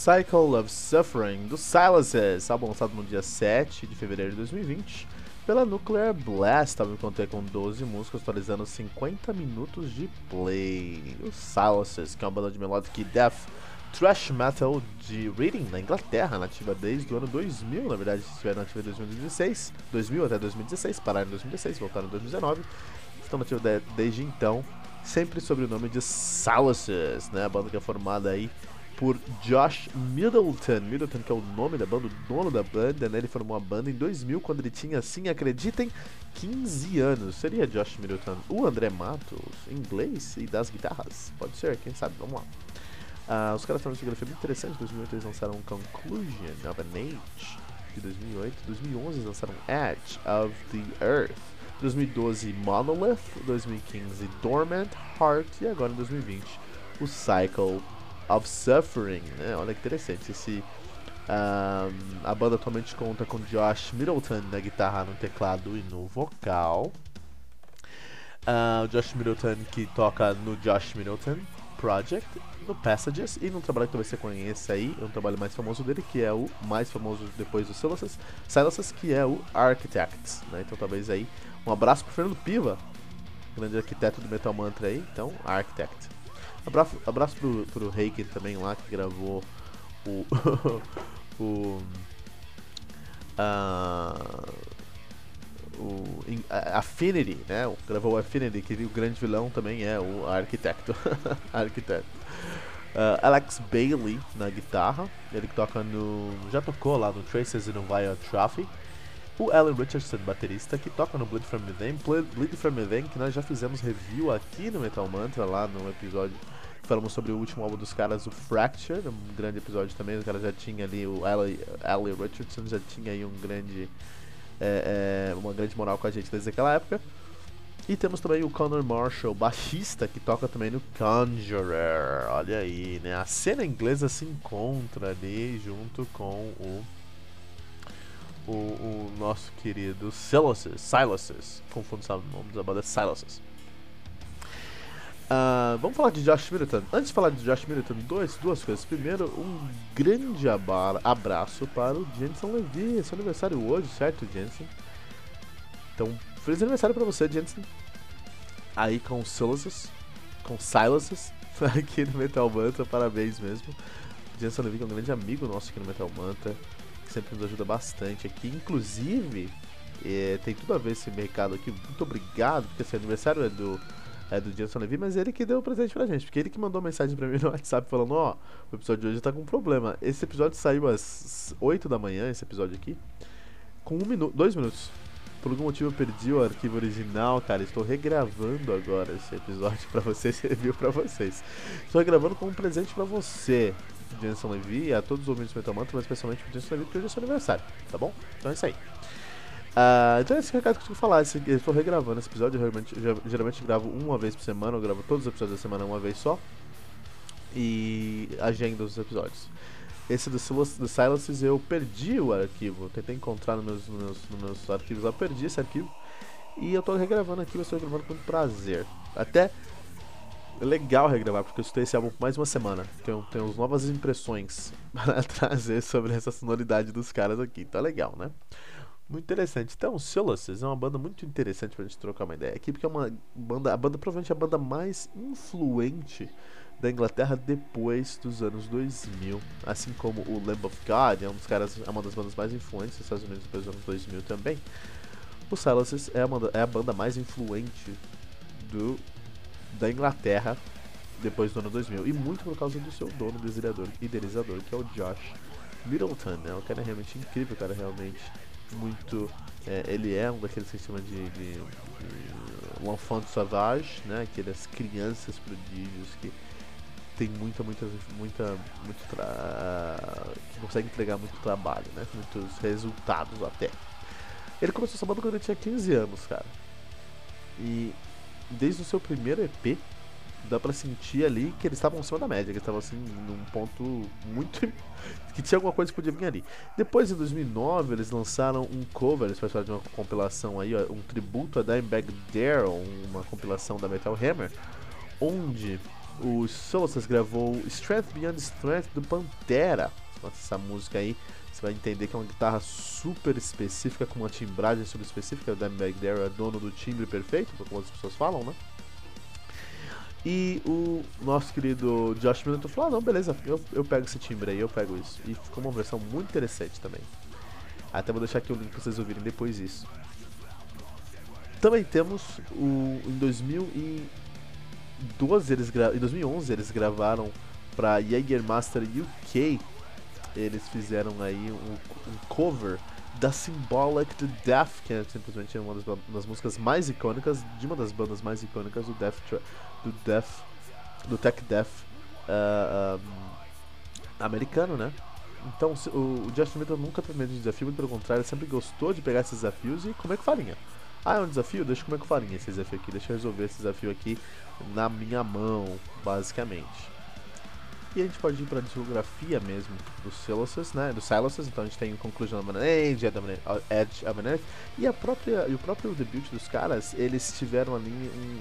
Cycle of Suffering do Silences, álbum lançado no dia 7 de fevereiro de 2020 pela Nuclear Blast, álbum que com 12 músicas, atualizando 50 minutos de play. O Silences, que é uma banda de melodic death thrash metal de Reading, na Inglaterra, nativa desde o ano 2000, na verdade estiveram nativa em 2016, 2000 até 2016, pararam em 2016, voltaram em 2019, estão nativos de, desde então, sempre sob o nome de Silences, né, a banda que é formada aí por Josh Middleton. Middleton, que é o nome da banda, o dono da banda, né? Ele formou a banda em 2000, quando ele tinha, assim, acreditem, 15 anos. Seria Josh Middleton o André Matos, inglês e das guitarras? Pode ser, quem sabe? Vamos lá. Uh, os caras estão uma muito interessante. Em 2008 eles lançaram Conclusion of an Age, de 2008. Em 2011 eles lançaram Edge of the Earth. 2012 Monolith, 2015 Dormant Heart e agora em 2020 o Cycle of Suffering, né? Olha que interessante. Esse, um, a banda atualmente conta com Josh Middleton na guitarra, no teclado e no vocal. Uh, Josh Middleton que toca no Josh Middleton Project, no Passages e num trabalho que talvez você conheça aí, é um trabalho mais famoso dele, que é o mais famoso depois do Silences, Silences que é o Architects, né? Então talvez aí um abraço pro Fernando Piva, grande arquiteto do Metal Mantra aí, então Architect. Abraço, abraço pro, pro Heiken também lá que gravou o. o. Uh, o Affinity, né? Gravou o Affinity, que o grande vilão também é o arquiteto. arquiteto. Uh, Alex Bailey na guitarra, ele toca no. já tocou lá no Traces e no Via Trophy. O Alan Richardson, baterista, que toca no Bleed From Within. Bleed From Within, que nós já fizemos review aqui no Metal Mantra, lá no episódio falamos sobre o último álbum dos caras, o Fracture, um grande episódio também. O cara já tinha ali, o Alan Richardson já tinha aí um grande, é, é, uma grande moral com a gente desde aquela época. E temos também o Connor Marshall, baixista, que toca também no Conjurer. Olha aí, né? A cena inglesa se encontra ali junto com o o, o nosso querido Silas's, Silas's, confundo o nome da banda, Silas's. Uh, vamos falar de Josh Middleton. Antes de falar de Josh Middleton, dois, duas coisas. Primeiro, um grande abraço para o Jensen Levy. É seu aniversário hoje, certo, Jensen? Então, feliz aniversário para você, Jensen. Aí com Silas's, com Silas's, aqui no Metal Manta. Parabéns mesmo. Jensen Levy é um grande amigo nosso aqui no Metal Manta que sempre nos ajuda bastante aqui. Inclusive, é, tem tudo a ver esse mercado aqui. Muito obrigado, porque esse aniversário é do, é do Jenson Levy, mas ele que deu o presente pra gente. Porque ele que mandou mensagem pra mim no WhatsApp falando: Ó, oh, o episódio de hoje tá com problema. Esse episódio saiu às 8 da manhã, esse episódio aqui, com um minuto, dois minutos. Por algum motivo eu perdi o arquivo original, cara. Estou regravando agora esse episódio para vocês, review para vocês. Estou regravando com um presente para você, Jenson Levy, e a todos os ouvintes do Metal Mantra, mas especialmente pro Jenson Levy, porque hoje é seu aniversário, tá bom? Então é isso aí. Uh, então é esse recado que eu tenho que falar. Esse, eu estou regravando esse episódio. Eu geralmente, geralmente gravo uma vez por semana. Eu gravo todos os episódios da semana uma vez só. E agenda os episódios. Esse do, do Silences eu perdi o arquivo. Tentei encontrar nos meus, nos nos meus arquivos lá. Perdi esse arquivo. E eu estou regravando aqui. Eu estou regravando com prazer. Até legal regravar, porque eu escutei esse álbum mais uma semana. Tenho, tenho novas impressões para trazer sobre essa sonoridade dos caras aqui. Tá legal, né? Muito interessante. Então, Solaces é uma banda muito interessante pra gente trocar uma ideia aqui, porque é uma banda, a banda provavelmente é a banda mais influente da Inglaterra depois dos anos 2000, assim como o Lamb of God é um dos caras, é uma das bandas mais influentes dos Estados Unidos depois dos anos 2000 também. O Silences é, é a banda mais influente do, da Inglaterra depois do ano 2000 e muito por causa do seu dono, idealizador, idealizador que é o Josh Middleton, né? O cara é realmente incrível, o cara é realmente muito. É, ele é um daqueles que se chama de, de, de L'Enfant Sauvage, né? Aquelas crianças prodígios que tem muita, muita, muita, muito tra... que consegue entregar muito trabalho, né? Muitos resultados até. Ele começou essa banda quando ele tinha 15 anos, cara. E desde o seu primeiro EP, dá pra sentir ali que eles estavam acima da média, que eles estavam assim num ponto muito. que tinha alguma coisa que podia vir ali. Depois, em 2009, eles lançaram um cover, eles de uma compilação aí, ó, um tributo a Dimebag Darrell, uma compilação da Metal Hammer, onde o Solas gravou Strength Beyond Strength do Pantera. Essa música aí você vai entender que é uma guitarra super específica, com uma timbragem super específica. O Dimebag Darrell é dono do timbre perfeito, como as pessoas falam, né? E o nosso querido Josh Middleton falou: ah, não, beleza, eu, eu pego esse timbre aí, eu pego isso. E ficou uma versão muito interessante também. Até vou deixar aqui o link pra vocês ouvirem depois disso. Também temos o. Em 2012, eles gra, em 2011 eles gravaram pra Jägermaster UK. Eles fizeram aí um, um cover da Symbolic to Death, que é simplesmente uma das, das, músicas mais icônicas, de uma das bandas mais icônicas do Death, do Death, do Tech Death uh, um, americano, né? Então o, o Justin Bieber nunca teve medo de desafio, muito pelo contrário, ele sempre gostou de pegar esses desafios e comer com farinha. Ah, é um desafio? Deixa eu comer com farinha esse desafio aqui, deixa eu resolver esse desafio aqui na minha mão, basicamente. E a gente pode ir para a discografia mesmo do Silas's, né? Do Silas's, então a gente tem Conclusion of an Age, Edge of an Age, e a própria o próprio debut dos caras, eles tiveram ali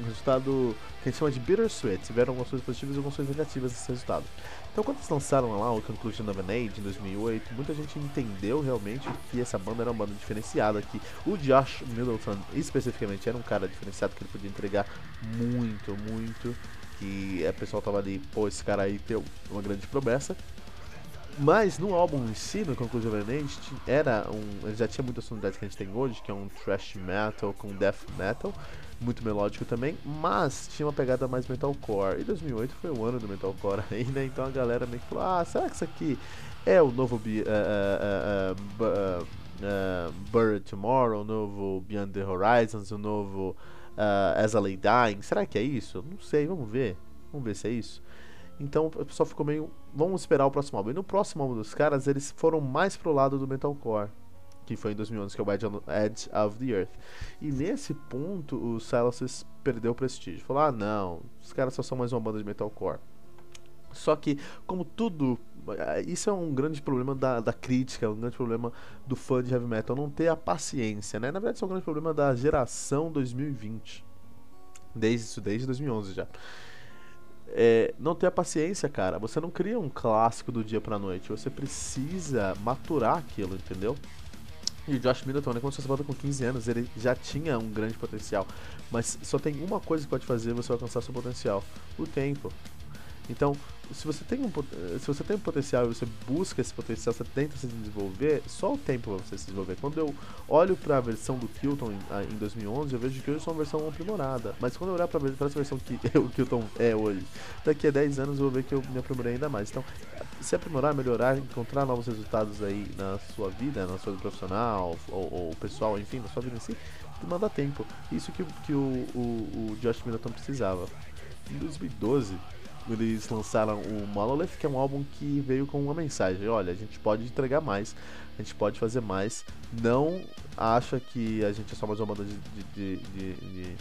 um resultado que a gente chama de bittersweet, tiveram algumas coisas positivas e algumas coisas negativas nesse resultado. Então quando eles lançaram lá o Conclusion of an Age em 2008, muita gente entendeu realmente que essa banda era uma banda diferenciada, que o Josh Middleton especificamente era um cara diferenciado que ele podia entregar muito, muito que a pessoal tava ali, pô, esse cara aí tem uma grande promessa. Mas no álbum em si, no Conclusion Age, era um. Ele já tinha muitas sonoridades que a gente tem hoje, que é um thrash metal com death metal, muito melódico também, mas tinha uma pegada mais metalcore. E 2008 foi o ano do metalcore aí, né? Então a galera meio que falou: ah, será que isso aqui é o novo uh, uh, uh, Buried Tomorrow, o novo Beyond the Horizons, o novo uh, As a Lay Dying. Será que é isso? Não sei, vamos ver. Vamos ver se é isso. Então o pessoal ficou meio. Vamos esperar o próximo álbum. E no próximo álbum dos caras, eles foram mais pro lado do metalcore. Que foi em 2011, que é o Edge of the Earth. E nesse ponto, o Silas perdeu o prestígio. Falou: ah, não, os caras só são mais uma banda de metalcore. Só que, como tudo. Eh, isso é um grande problema da, da crítica, um grande problema do fã de heavy metal, não ter a paciência, né? Na verdade, isso é um grande problema da geração 2020. Desde isso, desde 2011 já. É, não ter a paciência, cara. Você não cria um clássico do dia pra noite. Você precisa maturar aquilo, entendeu? E o Josh Middleton, quando você volta com 15 anos, ele já tinha um grande potencial. Mas só tem uma coisa que pode fazer você alcançar seu potencial: o tempo. Então, se você tem um se você tem um potencial e você busca esse potencial, você tenta se desenvolver, só o tempo para você se desenvolver. Quando eu olho para a versão do Kilton em, em 2011, eu vejo que hoje é uma versão aprimorada. Mas quando eu olhar para essa versão que o Kilton é hoje, daqui a 10 anos eu vou ver que eu me aprimorei ainda mais. Então, se aprimorar, melhorar, encontrar novos resultados aí na sua vida, na sua vida profissional ou, ou pessoal, enfim, na sua vida em si, demanda tempo. Isso que, que o, o, o Josh Middleton precisava. Em 2012, eles lançaram o Monolith, que é um álbum que veio com uma mensagem: olha, a gente pode entregar mais, a gente pode fazer mais. Não acha que a gente é só mais uma banda de, de, de, de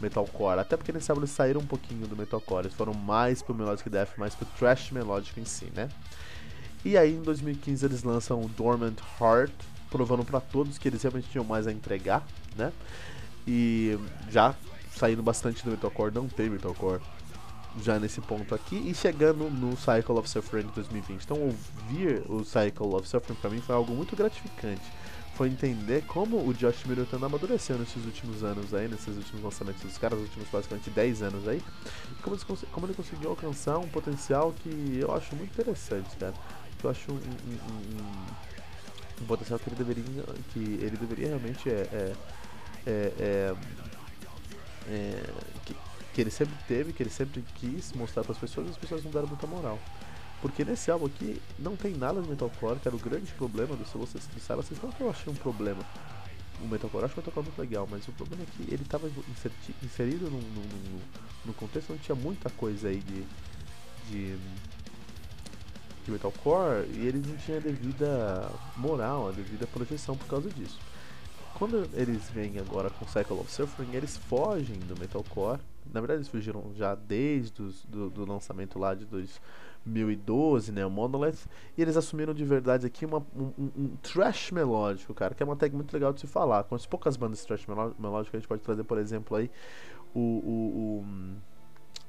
metalcore. Até porque nesse álbum eles saíram um pouquinho do metalcore, eles foram mais pro melodic death, mais pro thrash melódico em si, né? E aí em 2015 eles lançam o Dormant Heart, provando para todos que eles realmente tinham mais a entregar, né? E já saindo bastante do metalcore, não tem metalcore já nesse ponto aqui e chegando no Cycle of Suffering 2020. Então ouvir o Cycle of Suffering para mim foi algo muito gratificante. Foi entender como o Josh Middleton amadureceu nesses últimos anos aí, nesses últimos lançamentos dos caras, nos últimos basicamente 10 anos aí, e como, como ele conseguiu alcançar um potencial que eu acho muito interessante, cara. Eu acho um, um, um, um potencial que ele deveria, que ele deveria realmente é, é, é, é, é que, que ele sempre teve, que ele sempre quis mostrar para as pessoas, e as pessoas não deram muita moral. Porque nesse álbum aqui não tem nada de metalcore, que era o grande problema do Silas Silas. Não que eu achei um problema o metalcore, eu acho o metalcore muito legal, mas o problema é que ele estava inserido num, num, num, contexto onde tinha muita coisa aí de, de, de metalcore e eles não tinham a devida moral, a devida proteção por causa disso. Quando eles vêm agora com Cycle of Suffering, eles fogem do metalcore. Na verdade, eles fugiram já desde os, do, do lançamento lá de 2012, né, o Monolith, e eles assumiram de verdade aqui uma, um, um, trash melódico, cara, que é uma tag muito legal de se falar. Com as poucas bandas de trash melódico, a gente pode trazer, por exemplo, aí o, o,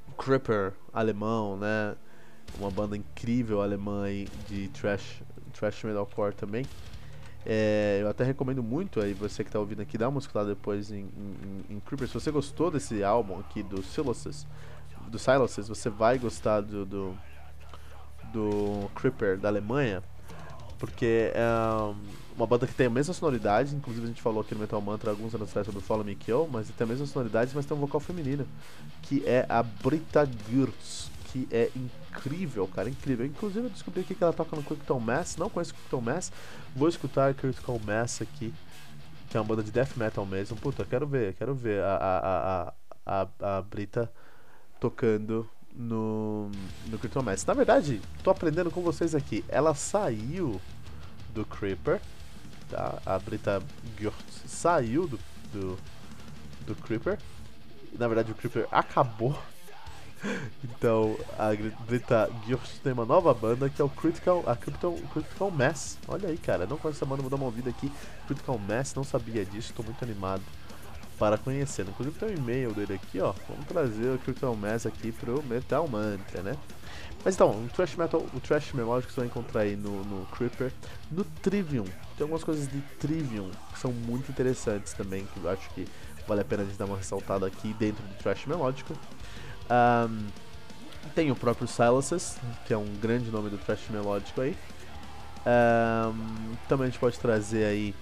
o Cripper alemão, né? Uma banda incrível alemã aí de trash, trash metalcore também. É, eu até recomendo muito aí você que está ouvindo aqui, dá uma escutada depois em, em, em, Creeper. Se você gostou desse álbum aqui do Silences, do Silences, você vai gostar do, do, do Creeper da Alemanha, porque é uma banda que tem a mesma sonoridade, inclusive a gente falou aqui no Metal Mantra alguns anos atrás sobre o Follow Me Kill, mas tem a mesma sonoridade, mas tem um vocal feminino, que é a Brita Gürtz que é incrível, cara, incrível. Inclusive eu descobri aqui que ela toca no Critical Mass, não conheço Critical Mass, vou escutar Critical Mass aqui, que é uma banda de death metal mesmo. Puta, quero ver, quero ver a, a, a, a, a Brita tocando no, no Critical Mass. Na verdade, tô aprendendo com vocês aqui. Ela saiu do Creeper, tá? A Brita saiu do, do, do Creeper. Na verdade, o Creeper acabou então, a Grita Girst tem uma nova banda que é o Critical, a Critical, Critical Mass. Olha aí, cara, não conheço essa banda, vou dar uma ouvida aqui. Critical Mass, não sabia disso, estou muito animado para conhecer. Inclusive tem um e-mail dele aqui, ó. Vamos trazer o Critical Mass aqui pro Metal Mantra, né? Mas então, o Trash Metal, o Trash Melodic que você vai encontrar aí no, no Creeper, no Trivium. Tem algumas coisas de Trivium que são muito interessantes também, que eu acho que vale a pena a gente dar uma ressaltada aqui dentro do Trash Melódico. Um, tem o próprio Silences, que é um grande nome do thrash melódico aí. Um, também a gente pode trazer aí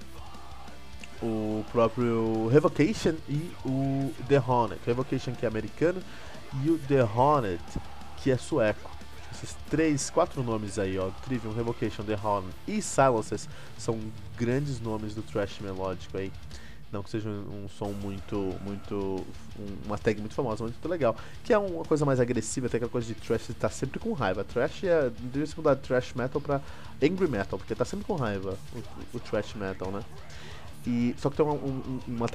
o próprio Revocation e o The Hornet. Revocation que é americano e o The Hornet que é sueco. Esses três, quatro nomes aí, ó, Trivium, Revocation, The Hornet e Silences são grandes nomes do thrash melódico aí. Não que seja um, som muito, muito. Um, uma tag muito famosa, muito legal. Que é uma coisa mais agressiva, até aquela coisa de trash tá sempre com raiva. Trash é. Deveria se mudar trash metal pra angry metal, porque tá sempre com raiva o, o trash metal, né? E, só que tem uma, um, uma,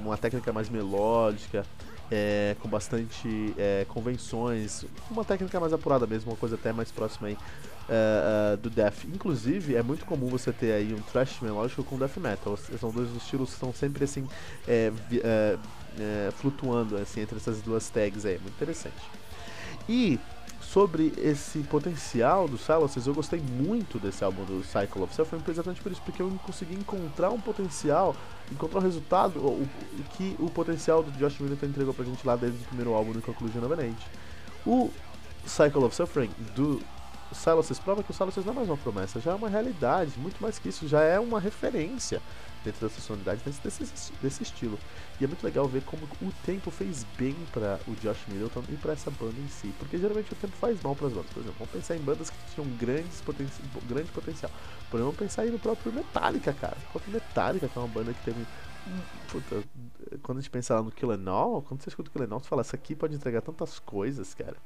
uma técnica mais melódica, é, com bastante é, convenções, uma técnica mais apurada mesmo, uma coisa até mais próxima aí uh, uh, do death. Inclusive, é muito comum você ter aí um thrash melódico com death metal. São dois estilos que estão sempre assim é, é, é, flutuando assim entre essas duas tags aí. Muito interessante. E sobre esse potencial do Silences, eu gostei muito desse álbum do Cycle of Self, exatamente por isso, porque eu consegui encontrar um potencial, encontrar um resultado, o, que o potencial do Josh Millington entregou pra gente lá desde o primeiro álbum do Conclusion Age. O Cycle of Suffering do Silences prova que o Silences não é mais uma promessa, já é uma realidade, muito mais que isso, já é uma referência dentro dessa sonoridade, desse, desse, desse estilo. E é muito legal ver como o tempo fez bem para o Josh Middleton e para essa banda em si, porque geralmente o tempo faz mal para as bandas. Por exemplo, vamos pensar em bandas que tinham grandes poten grande potencial. Por exemplo, vamos pensar aí no próprio Metallica, cara. O próprio Metallica, que é uma banda que teve Puta, quando a gente pensa lá no Kill All, quando você escuta o Kill All, você fala, isso aqui pode entregar tantas coisas, cara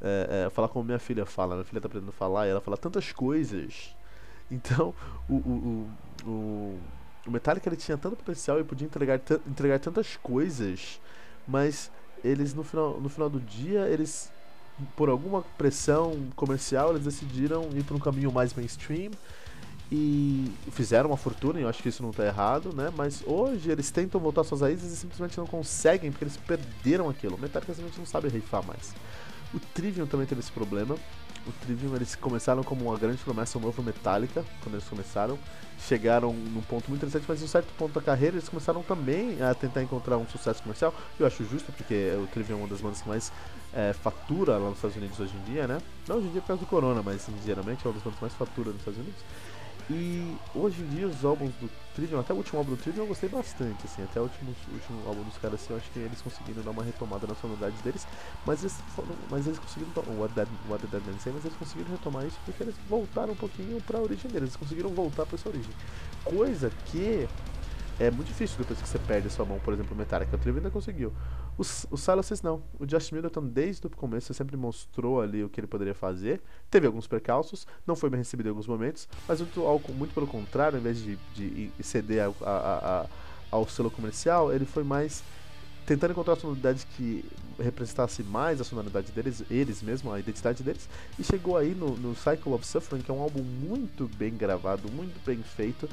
é, é, falar como minha filha fala. Minha filha tá aprendendo a falar e ela fala tantas coisas. Então, o, o, o Metallica ele tinha tanto potencial e podia entregar, entregar tantas coisas, mas eles no final, no final do dia, eles por alguma pressão comercial, eles decidiram ir para um caminho mais mainstream e fizeram uma fortuna, e eu acho que isso não está errado, né? Mas hoje eles tentam voltar suas raízes e simplesmente não conseguem porque eles perderam aquilo. O Metallica simplesmente não sabe rifar mais. O Trivium também teve esse problema. O Trivium eles começaram como uma grande promessa, um novo Metallica, quando eles começaram. Chegaram num ponto muito interessante, mas em um certo ponto da carreira eles começaram também a tentar encontrar um sucesso comercial. Eu acho justo, porque o Trivium é uma das bandas que mais é, fatura lá nos Estados Unidos hoje em dia, né? Não hoje em dia por causa do Corona, mas geralmente é uma das bandas mais fatura nos Estados Unidos. E hoje em dia os álbuns do Trivium, até o último álbum do Trivium eu gostei bastante, assim, até o último, último álbum dos caras assim, eu acho que eles conseguiram dar uma retomada na sonoridade deles, mas eles, mas eles conseguiram, o What, the Dead Say, mas eles conseguiram retomar isso porque eles voltaram um pouquinho pra origem deles, eles conseguiram voltar pra essa origem. Coisa que é muito difícil depois que você perde a sua mão, por exemplo, o Metallica, o Trivium ainda conseguiu. Os, o Silas não. O Josh Middleton, desde o começo, sempre mostrou ali o que ele poderia fazer. Teve alguns percalços, não foi bem recebido em alguns momentos, mas muito, muito pelo contrário, ao invés de, de ceder a, a, a, ao selo comercial, ele foi mais tentando encontrar sonoridades que representasse mais a sonoridade deles, eles mesmo, a identidade deles, e chegou aí no, no Cycle of Suffering, que é um álbum muito bem gravado, muito bem feito,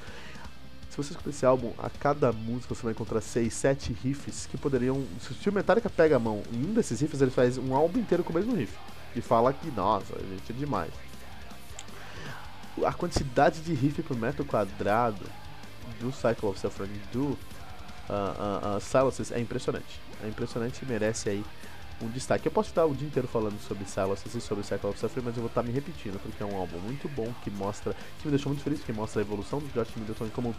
se você escutar esse álbum, a cada música você vai encontrar 6, 7 riffs que poderiam. Se o Metallica pega a mão em um desses riffs, ele faz um álbum inteiro com o mesmo riff. E fala que, nossa, gente é demais. A quantidade de riff por metro quadrado do Cycle of Suffering do uh, uh, uh, Silences é impressionante. É impressionante e merece aí um destaque. Eu posso estar o dia inteiro falando sobre Silences e sobre Cycle of Suffering, mas eu vou estar me repetindo, porque é um álbum muito bom que mostra, que me deixou muito feliz, que mostra a evolução do Josh Middleton e como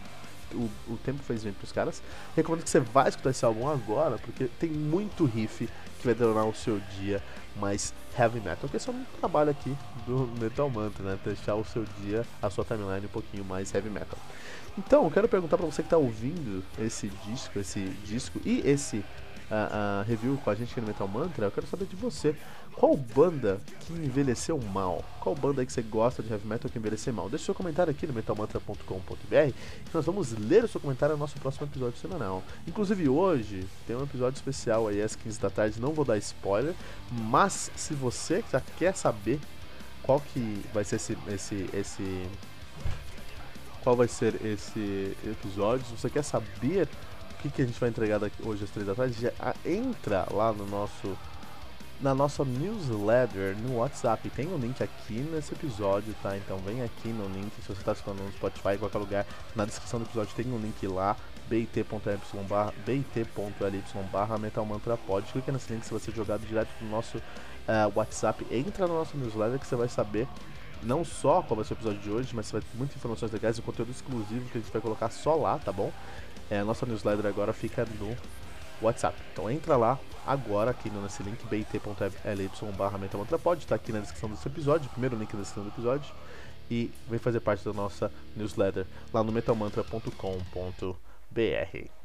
o, o tempo fez bem pros caras. Recomendo que você vá escutar esse álbum agora, porque tem muito riff que vai tornar o seu dia mais heavy metal, que é um trabalho aqui do Metal Mantra, né? Deixar o seu dia, a sua timeline um pouquinho mais heavy metal. Então, eu quero perguntar para você que está ouvindo esse disco, esse disco e esse a, a, review com a gente aqui no Metal Mantra, eu quero saber de você. Qual banda que envelheceu mal? Qual banda que você gosta de heavy metal que envelheceu mal? Deixe seu comentário aqui no metalmantra.com.br que nós vamos ler o seu comentário no nosso próximo episódio semanal. Inclusive hoje tem um episódio especial aí às 15 da tarde, não vou dar spoiler, mas se você já quer saber qual que vai ser esse, esse, esse qual vai ser esse episódio, se você quer saber que, que a gente vai entregar hoje às três da tarde, já entra lá no nosso na nossa newsletter no WhatsApp. Tem um link aqui nesse episódio, tá? Então vem aqui no link, se você está escutando no Spotify, em qualquer lugar, na descrição do episódio tem um link lá, bit.ly barra Metal Mantra Pod. Clica nesse link se você jogado direto do nosso uh, WhatsApp. Entra no nosso newsletter que você vai saber não só qual vai ser o episódio de hoje, mas vai ter muitas informações legais e conteúdo exclusivo que a gente vai colocar só lá, tá bom? É, a nossa newsletter agora fica no WhatsApp. Então entra lá agora aqui nesse link bit.ly barra estar aqui na descrição desse episódio, primeiro link na descrição do episódio e vem fazer parte da nossa newsletter lá no metalmantra.com.br.